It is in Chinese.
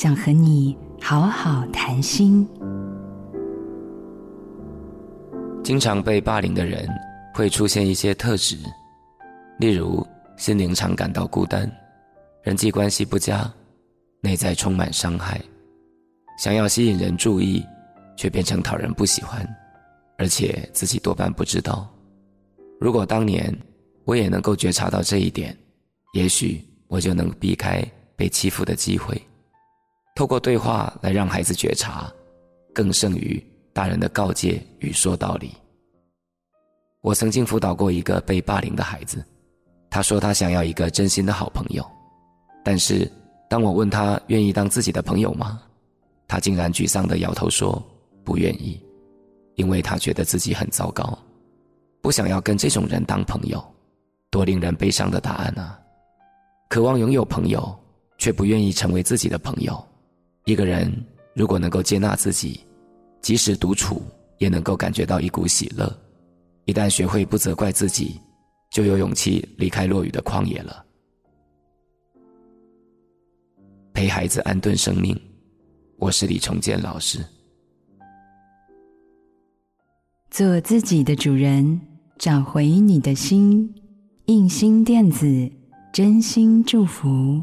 想和你好好谈心。经常被霸凌的人会出现一些特质，例如心灵常感到孤单，人际关系不佳，内在充满伤害，想要吸引人注意，却变成讨人不喜欢，而且自己多半不知道。如果当年我也能够觉察到这一点，也许我就能避开被欺负的机会。透过对话来让孩子觉察，更胜于大人的告诫与说道理。我曾经辅导过一个被霸凌的孩子，他说他想要一个真心的好朋友，但是当我问他愿意当自己的朋友吗？他竟然沮丧地摇头说不愿意，因为他觉得自己很糟糕，不想要跟这种人当朋友。多令人悲伤的答案啊！渴望拥有朋友，却不愿意成为自己的朋友。一个人如果能够接纳自己，即使独处也能够感觉到一股喜乐。一旦学会不责怪自己，就有勇气离开落雨的旷野了。陪孩子安顿生命，我是李崇建老师。做自己的主人，找回你的心。印心电子，真心祝福。